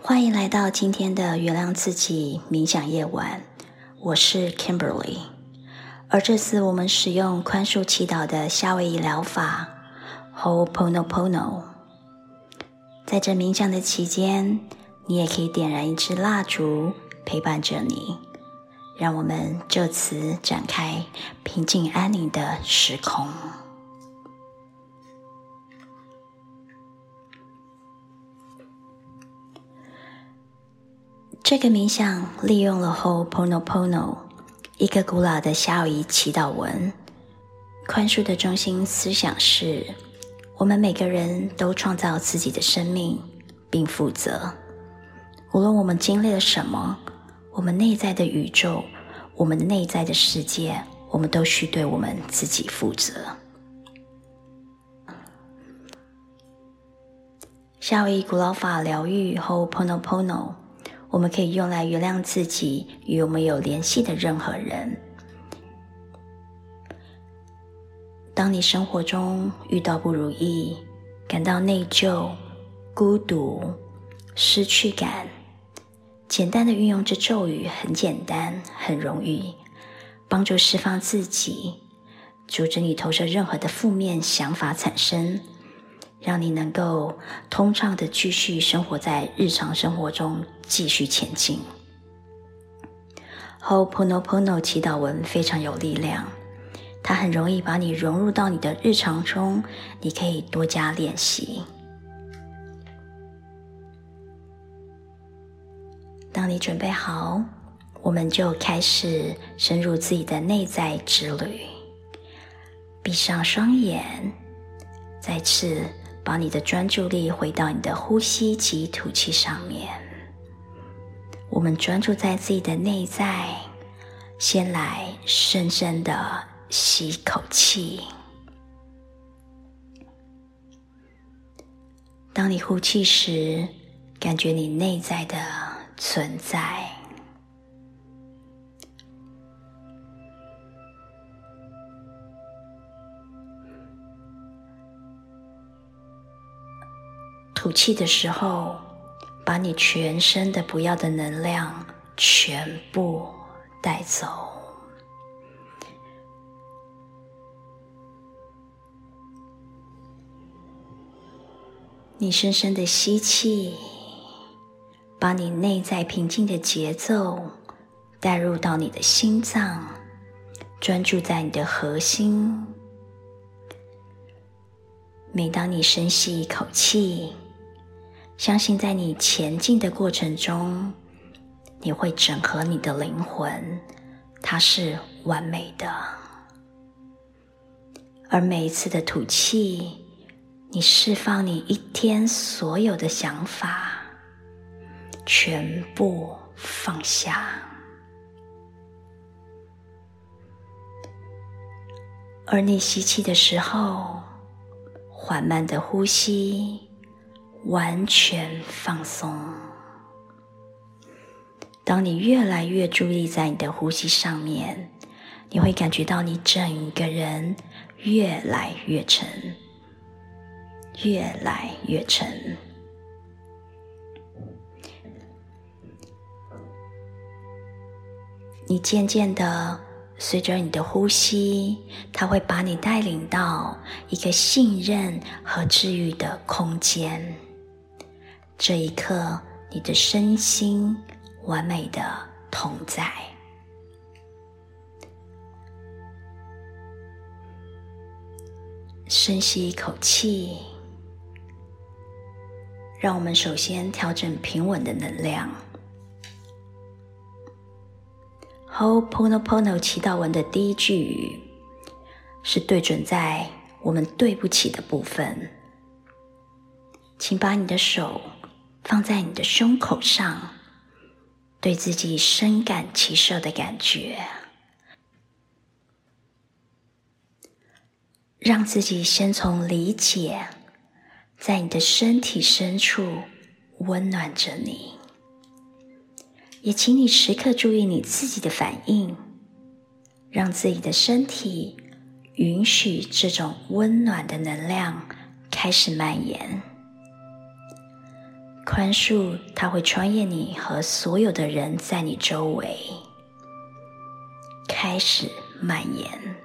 欢迎来到今天的原谅自己冥想夜晚，我是 Kimberly。而这次我们使用宽恕祈祷的夏威夷疗法 Ho'oponopono。在这冥想的期间，你也可以点燃一支蜡烛陪伴着你，让我们就此展开平静安宁的时空。这个冥想利用了 Ho'oponopono，一个古老的夏威夷祈祷文。宽恕的中心思想是：我们每个人都创造自己的生命，并负责。无论我们经历了什么，我们内在的宇宙，我们内在的世界，我们都需对我们自己负责。夏威夷古老法疗愈 Ho'oponopono。我们可以用来原谅自己与我们有联系的任何人。当你生活中遇到不如意、感到内疚、孤独、失去感，简单的运用这咒语很简单、很容易，帮助释放自己，阻止你投射任何的负面想法产生。让你能够通畅的继续生活在日常生活中，继续前进。Ho'oponopono 祈祷文非常有力量，它很容易把你融入到你的日常中，你可以多加练习。当你准备好，我们就开始深入自己的内在之旅。闭上双眼，再次。把你的专注力回到你的呼吸及吐气上面。我们专注在自己的内在，先来深深的吸口气。当你呼气时，感觉你内在的存在。吐气的时候，把你全身的不要的能量全部带走。你深深的吸气，把你内在平静的节奏带入到你的心脏，专注在你的核心。每当你深吸一口气，相信在你前进的过程中，你会整合你的灵魂，它是完美的。而每一次的吐气，你释放你一天所有的想法，全部放下。而你吸气的时候，缓慢的呼吸。完全放松。当你越来越注意在你的呼吸上面，你会感觉到你整个人越来越沉，越来越沉。你渐渐的随着你的呼吸，它会把你带领到一个信任和治愈的空间。这一刻，你的身心完美的同在。深吸一口气，让我们首先调整平稳的能量。Ho'oponopono 祈祷文的第一句是对准在我们对不起的部分，请把你的手。放在你的胸口上，对自己深感其受的感觉，让自己先从理解，在你的身体深处温暖着你。也请你时刻注意你自己的反应，让自己的身体允许这种温暖的能量开始蔓延。宽恕，它会穿越你和所有的人在你周围，开始蔓延。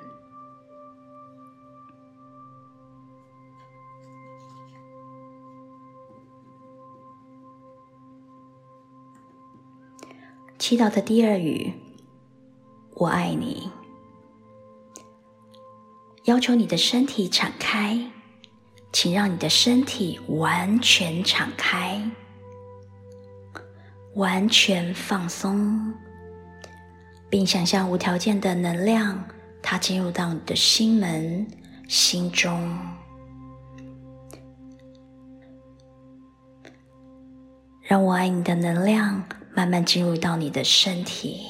祈祷的第二语：我爱你。要求你的身体敞开，请让你的身体完全敞开，完全放松，并想象无条件的能量，它进入到你的心门、心中。让我爱你的能量慢慢进入到你的身体，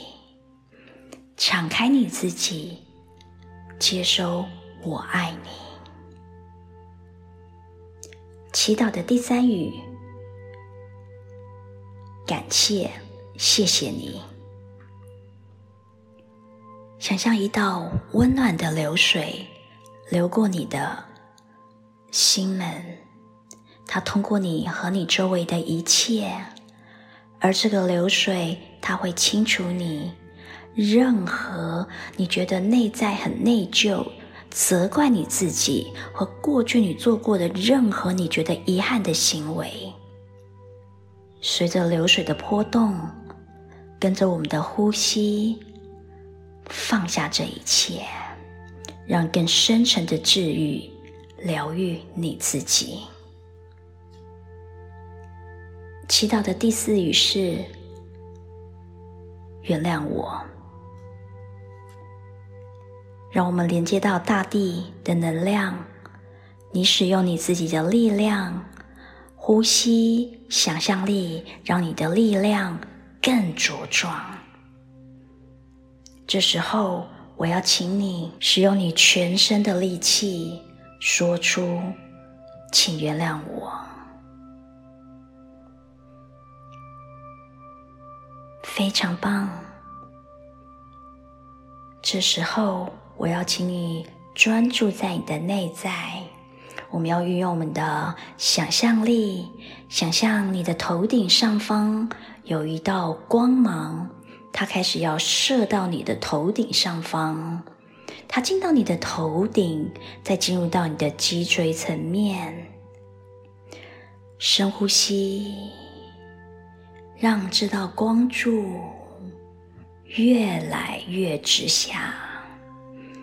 敞开你自己，接收。我爱你。祈祷的第三语，感谢，谢谢你。想象一道温暖的流水流过你的心门，它通过你和你周围的一切，而这个流水，它会清除你任何你觉得内在很内疚。责怪你自己和过去你做过的任何你觉得遗憾的行为，随着流水的波动，跟着我们的呼吸，放下这一切，让更深沉的治愈、疗愈你自己。祈祷的第四语是：原谅我。让我们连接到大地的能量，你使用你自己的力量，呼吸、想象力，让你的力量更茁壮。这时候，我要请你使用你全身的力气，说出：“请原谅我。”非常棒。这时候。我要请你专注在你的内在，我们要运用我们的想象力，想象你的头顶上方有一道光芒，它开始要射到你的头顶上方，它进到你的头顶，再进入到你的脊椎层面。深呼吸，让这道光柱越来越直下。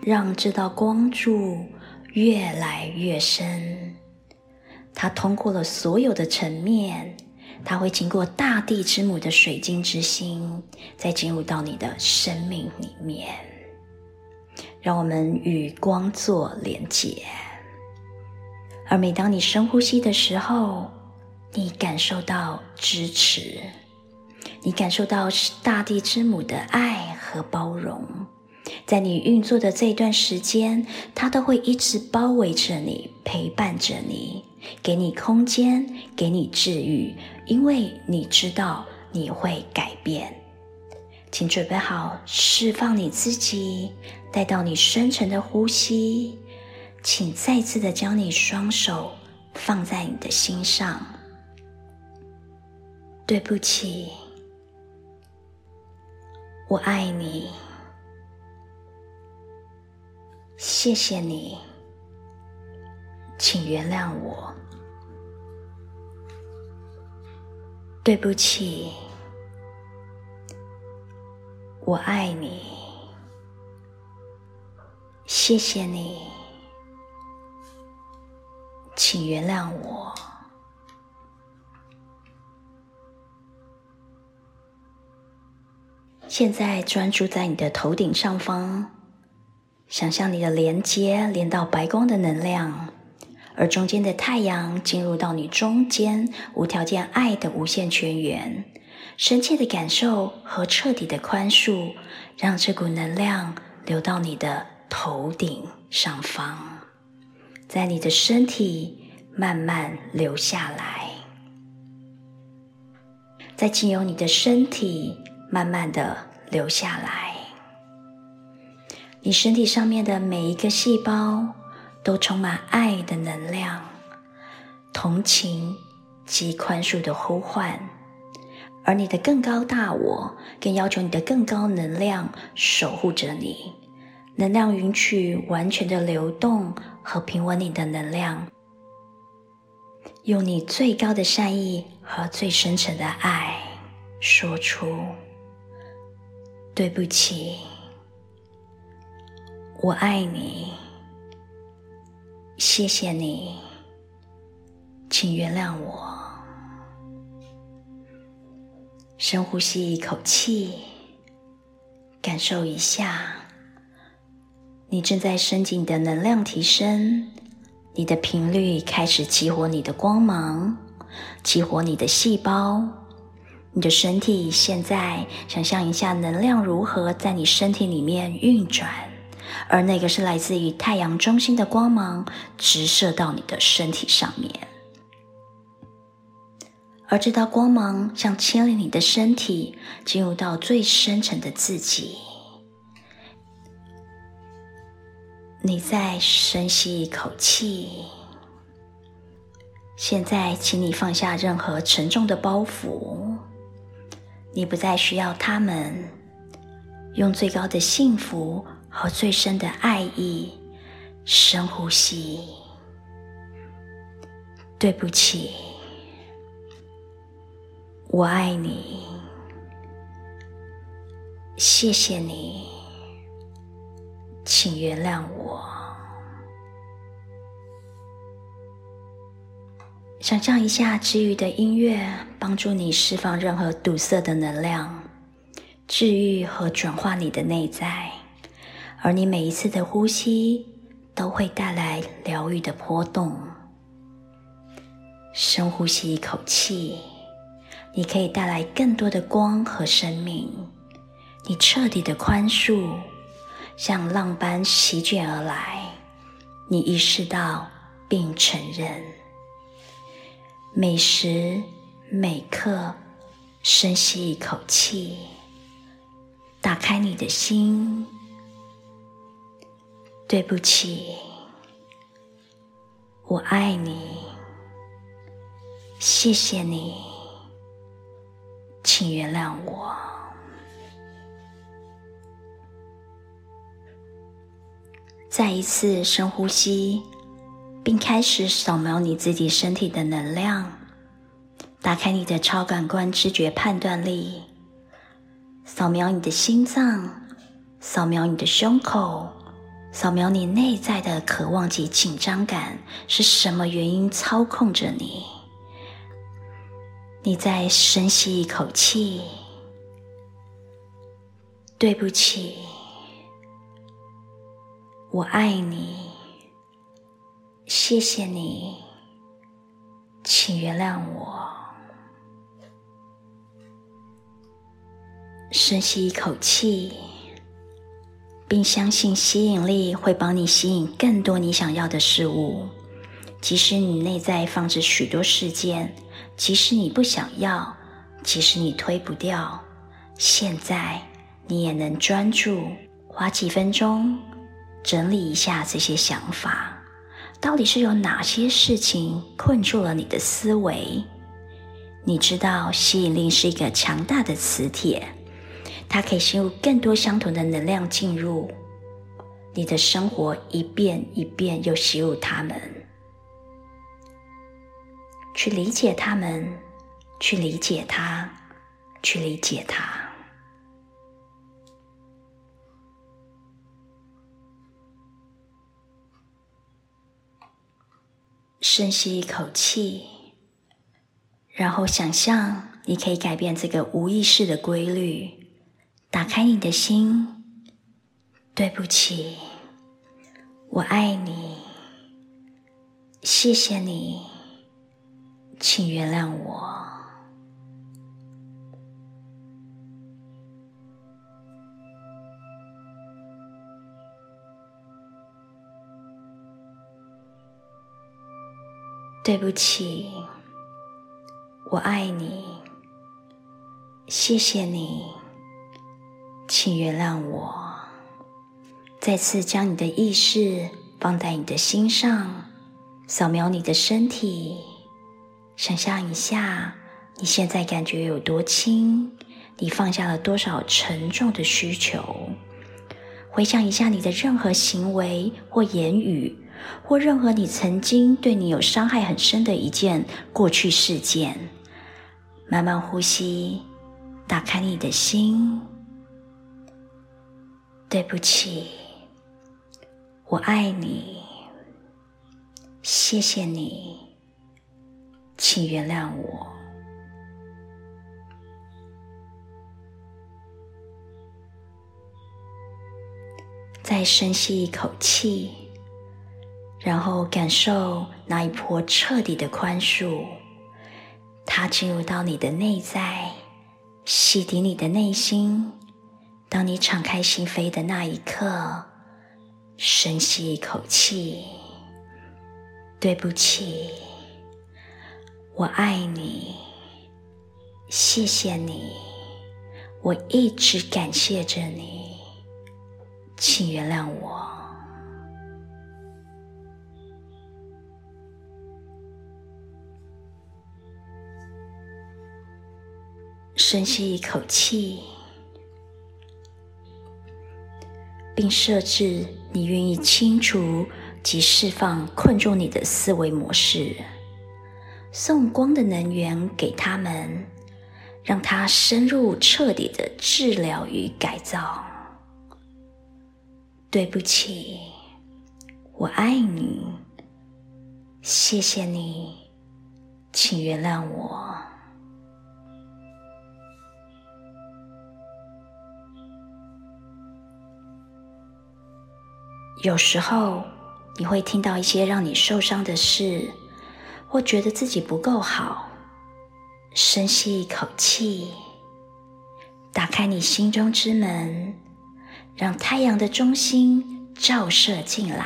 让这道光柱越来越深，它通过了所有的层面，它会经过大地之母的水晶之心，再进入到你的生命里面。让我们与光做连接，而每当你深呼吸的时候，你感受到支持，你感受到大地之母的爱和包容。在你运作的这段时间，它都会一直包围着你，陪伴着你，给你空间，给你治愈，因为你知道你会改变。请准备好释放你自己，带到你深沉的呼吸。请再次的将你双手放在你的心上。对不起，我爱你。谢谢你，请原谅我。对不起，我爱你。谢谢你，请原谅我。现在专注在你的头顶上方。想象你的连接连到白光的能量，而中间的太阳进入到你中间无条件爱的无限泉源，深切的感受和彻底的宽恕，让这股能量流到你的头顶上方，在你的身体慢慢流下来，再经由你的身体慢慢的流下来。你身体上面的每一个细胞都充满爱的能量，同情、及宽恕的呼唤，而你的更高大我更要求你的更高能量守护着你，能量允许完全的流动和平稳你的能量，用你最高的善意和最深沉的爱说出：“对不起，我爱你，谢谢你，请原谅我。”深呼吸一口气，感受一下，你正在升级你的能量提升，你的频率开始激活你的光芒，激活你的细胞，你的身体现在想象一下能量如何在你身体里面运转，而那个是来自于太阳中心的光芒直射到你的身体上面。而这道光芒像牵引你的身体进入到最深层的自己。你再深吸一口气。现在，请你放下任何沉重的包袱。你不再需要他们。用最高的幸福和最深的爱意，深呼吸。对不起。我爱你，谢谢你，请原谅我。想象一下治愈的音乐，帮助你释放任何堵塞的能量，治愈和转化你的内在。而你每一次的呼吸，都会带来疗愈的波动。深呼吸一口气。你可以带来更多的光和生命，你彻底的宽恕，像浪般席卷而来。你意识到并承认，每时每刻深吸一口气，打开你的心。对不起，我爱你，谢谢你。请原谅我。再一次深呼吸，并开始扫描你自己身体的能量，打开你的超感官知觉判断力，扫描你的心脏，扫描你的胸口，扫描你内在的渴望及紧张感是什么原因操控着你。你再深吸一口气。对不起，我爱你，谢谢你，请原谅我。深吸一口气，并相信吸引力会帮你吸引更多你想要的事物，即使你内在放置许多事件。即使你不想要，即使你推不掉，现在你也能专注，花几分钟整理一下这些想法。到底是有哪些事情困住了你的思维？你知道，吸引力是一个强大的磁铁，它可以吸入更多相同的能量进入你的生活，一遍一遍又吸入它们。去理解他们，去理解他，去理解他。深吸一口气，然后想象你可以改变这个无意识的规律，打开你的心。对不起，我爱你，谢谢你。请原谅我。对不起，我爱你，谢谢你，请原谅我。再次将你的意识放在你的心上，扫描你的身体。想象一下，你现在感觉有多轻？你放下了多少沉重的需求？回想一下你的任何行为或言语，或任何你曾经对你有伤害很深的一件过去事件。慢慢呼吸，打开你的心。对不起，我爱你，谢谢你。请原谅我。再深吸一口气，然后感受那一波彻底的宽恕，它进入到你的内在，洗涤你的内心。当你敞开心扉的那一刻，深吸一口气，对不起。我爱你，谢谢你，我一直感谢着你，请原谅我。深吸一口气，并设置你愿意清除及释放困住你的思维模式。送光的能源给他们，让他深入彻底的治疗与改造。对不起，我爱你，谢谢你，请原谅我。有时候你会听到一些让你受伤的事。或觉得自己不够好，深吸一口气，打开你心中之门，让太阳的中心照射进来，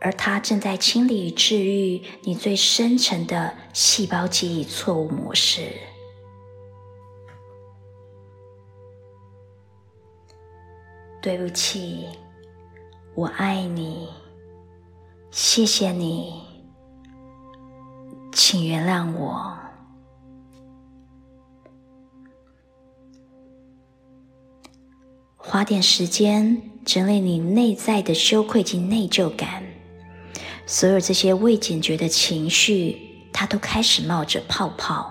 而它正在清理与治愈你最深层的细胞记忆错误模式。对不起，我爱你，谢谢你。请原谅我，花点时间整理你内在的羞愧及内疚感。所有这些未解决的情绪，它都开始冒着泡泡，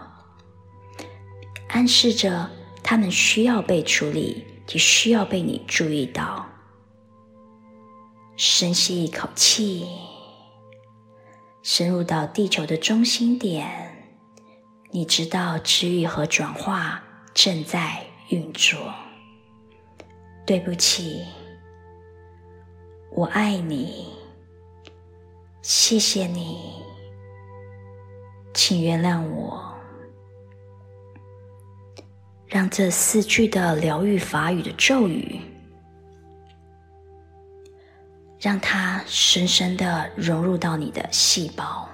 暗示着他们需要被处理，及需要被你注意到。深吸一口气。深入到地球的中心点，你知道治愈和转化正在运作。对不起，我爱你，谢谢你，请原谅我。让这四句的疗愈法语的咒语。让它深深的融入到你的细胞。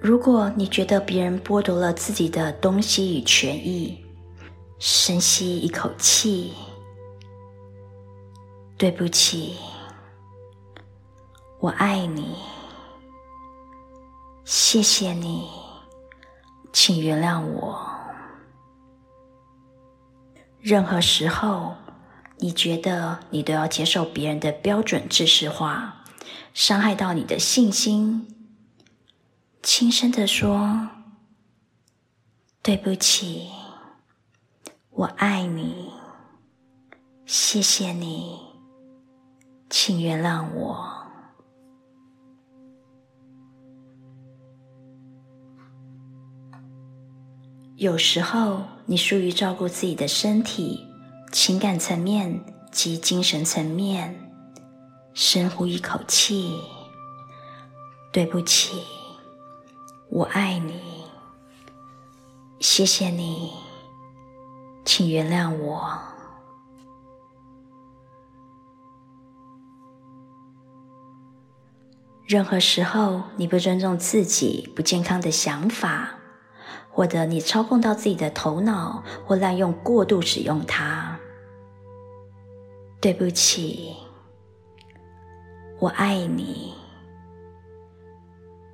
如果你觉得别人剥夺了自己的东西与权益，深吸一口气，对不起，我爱你，谢谢你，请原谅我。任何时候，你觉得你都要接受别人的标准知识化，伤害到你的信心，轻声的说：“对不起，我爱你，谢谢你，请原谅我。”有时候，你疏于照顾自己的身体、情感层面及精神层面。深呼一口气，对不起，我爱你，谢谢你，请原谅我。任何时候，你不尊重自己不健康的想法。或者你操控到自己的头脑，或滥用过度使用它。对不起，我爱你，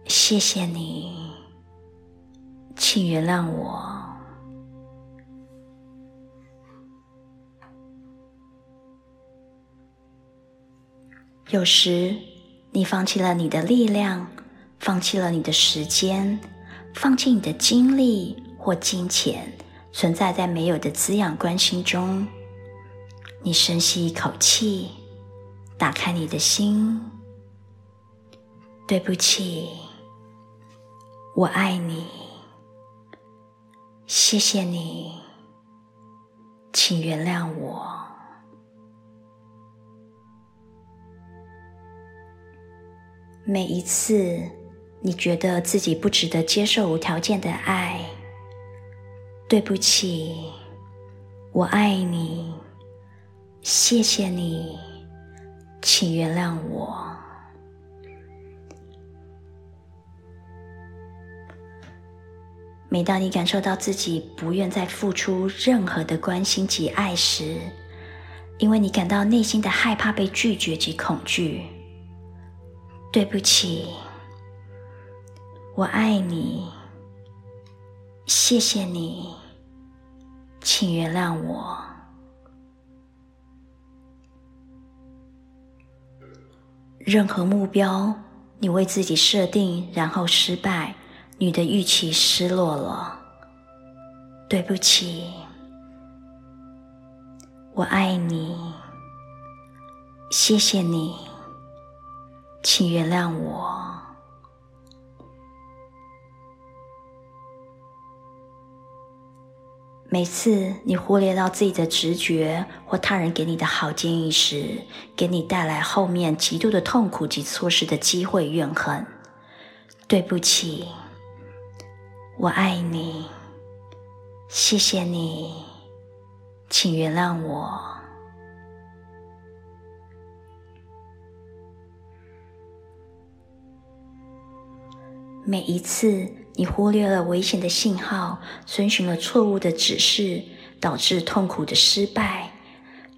谢谢你，请原谅我。有时，你放弃了你的力量，放弃了你的时间，放弃你的精力或金钱，存在在没有的滋养关心中。你深吸一口气，打开你的心。对不起，我爱你，谢谢你，请原谅我。每一次你觉得自己不值得接受无条件的爱，对不起，我爱你。谢谢你，请原谅我。每当你感受到自己不愿再付出任何的关心及爱时，因为你感到内心的害怕被拒绝及恐惧，对不起，我爱你。谢谢你，请原谅我。任何目标，你为自己设定，然后失败，你的预期失落了。对不起，我爱你，谢谢你，请原谅我。每次你忽略到自己的直觉或他人给你的好建议时，给你带来后面极度的痛苦及错失的机会怨恨。对不起，我爱你，谢谢你，请原谅我。每一次。你忽略了危险的信号，遵循了错误的指示，导致痛苦的失败、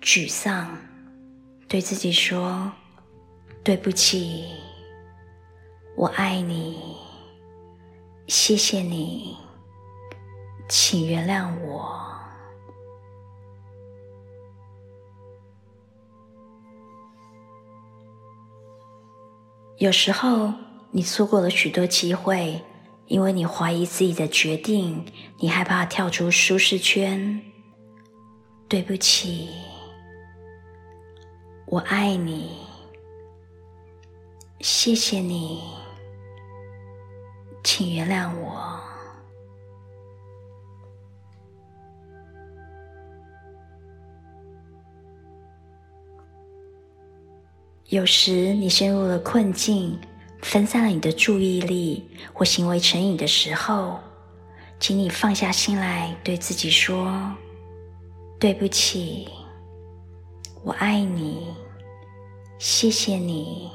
沮丧。对自己说：“对不起，我爱你，谢谢你，请原谅我。”有时候，你错过了许多机会。因为你怀疑自己的决定，你害怕跳出舒适圈。对不起，我爱你，谢谢你，请原谅我。有时你陷入了困境。分散了你的注意力或行为成瘾的时候，请你放下心来，对自己说：“对不起，我爱你，谢谢你，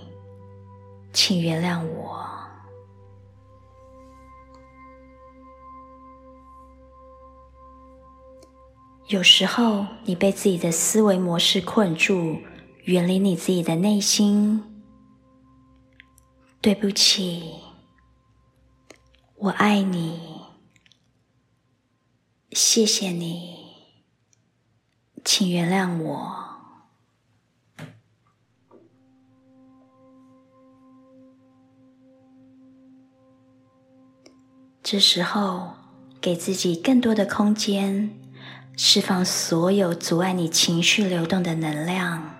请原谅我。”有时候，你被自己的思维模式困住，远离你自己的内心。对不起，我爱你，谢谢你，请原谅我。这时候，给自己更多的空间，释放所有阻碍你情绪流动的能量。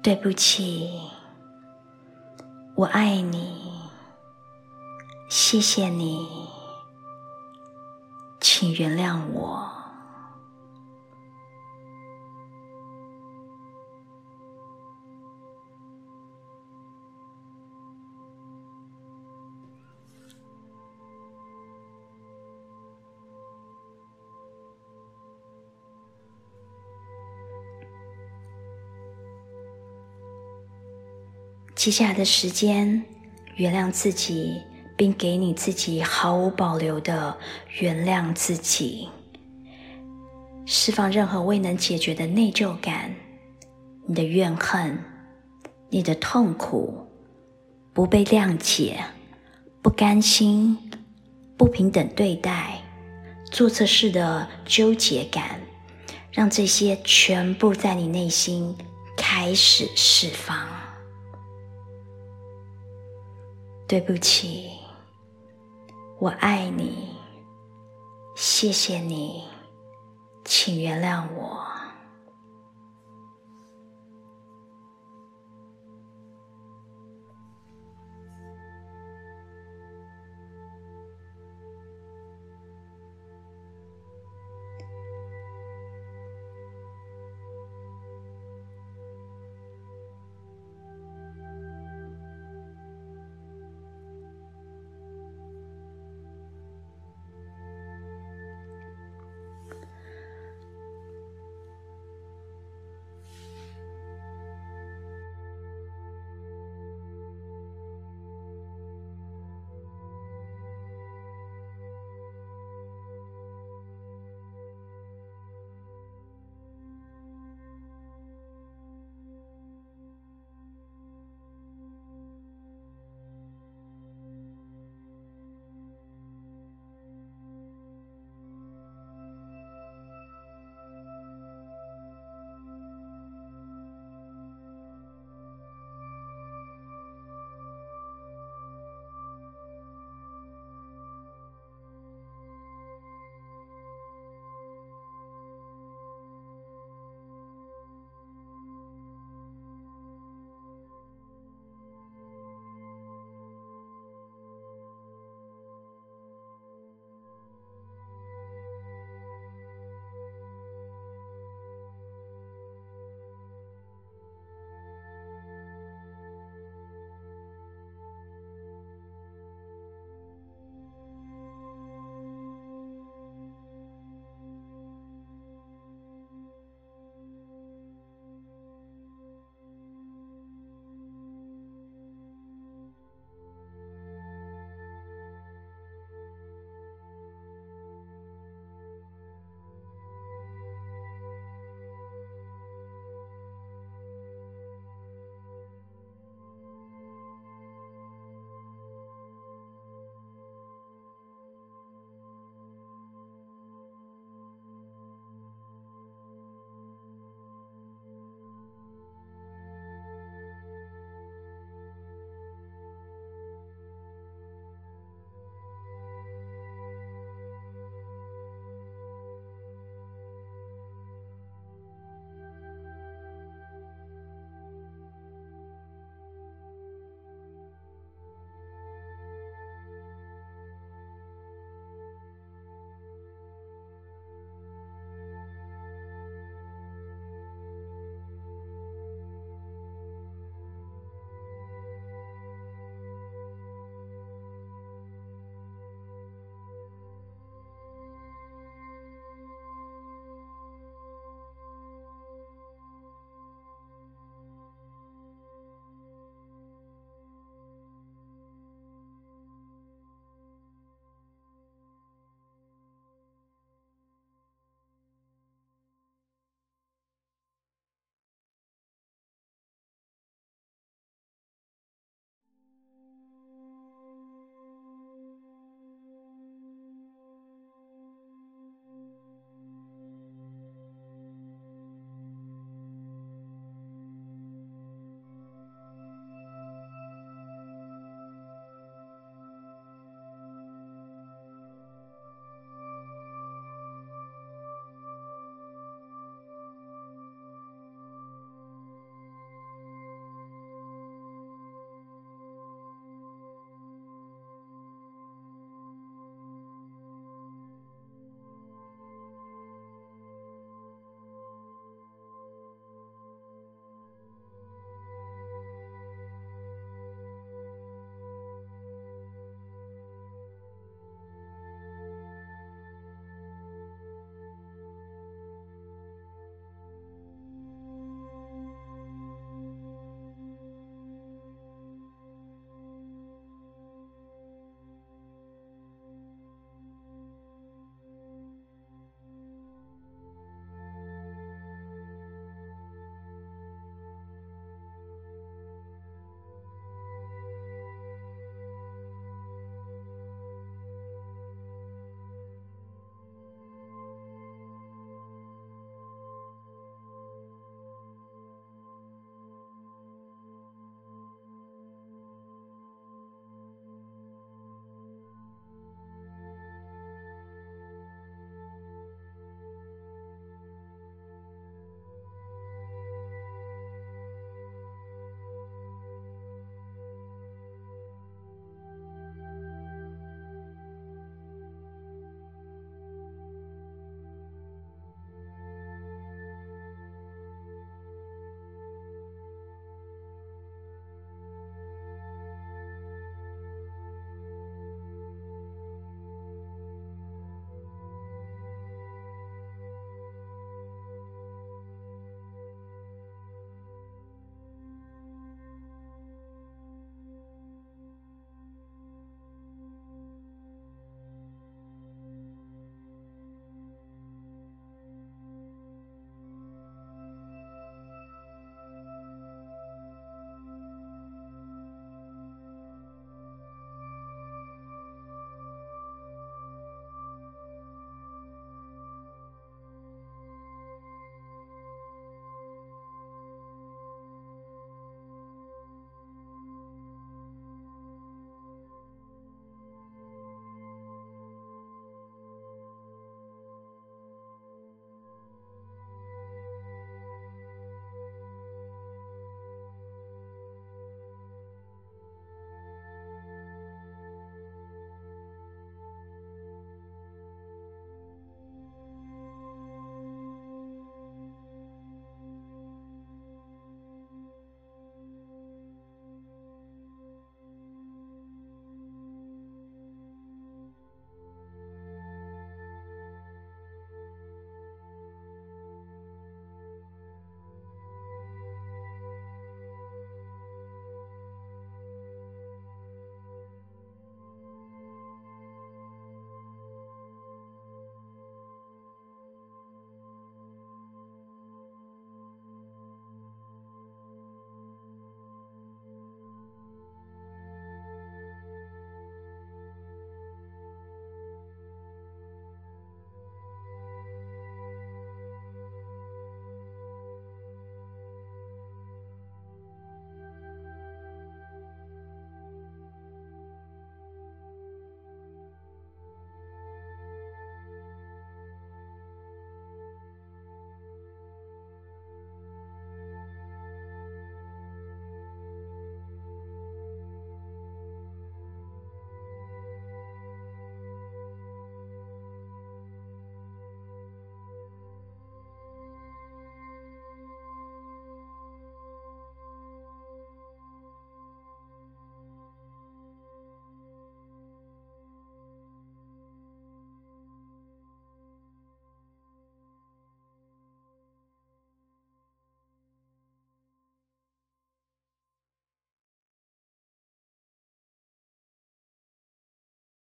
对不起。我爱你，谢谢你，请原谅我。接下来的时间，原谅自己，并给你自己毫无保留的原谅自己，释放任何未能解决的内疚感、你的怨恨、你的痛苦、不被谅解、不甘心、不平等对待、做错事的纠结感，让这些全部在你内心开始释放。对不起，我爱你，谢谢你，请原谅我。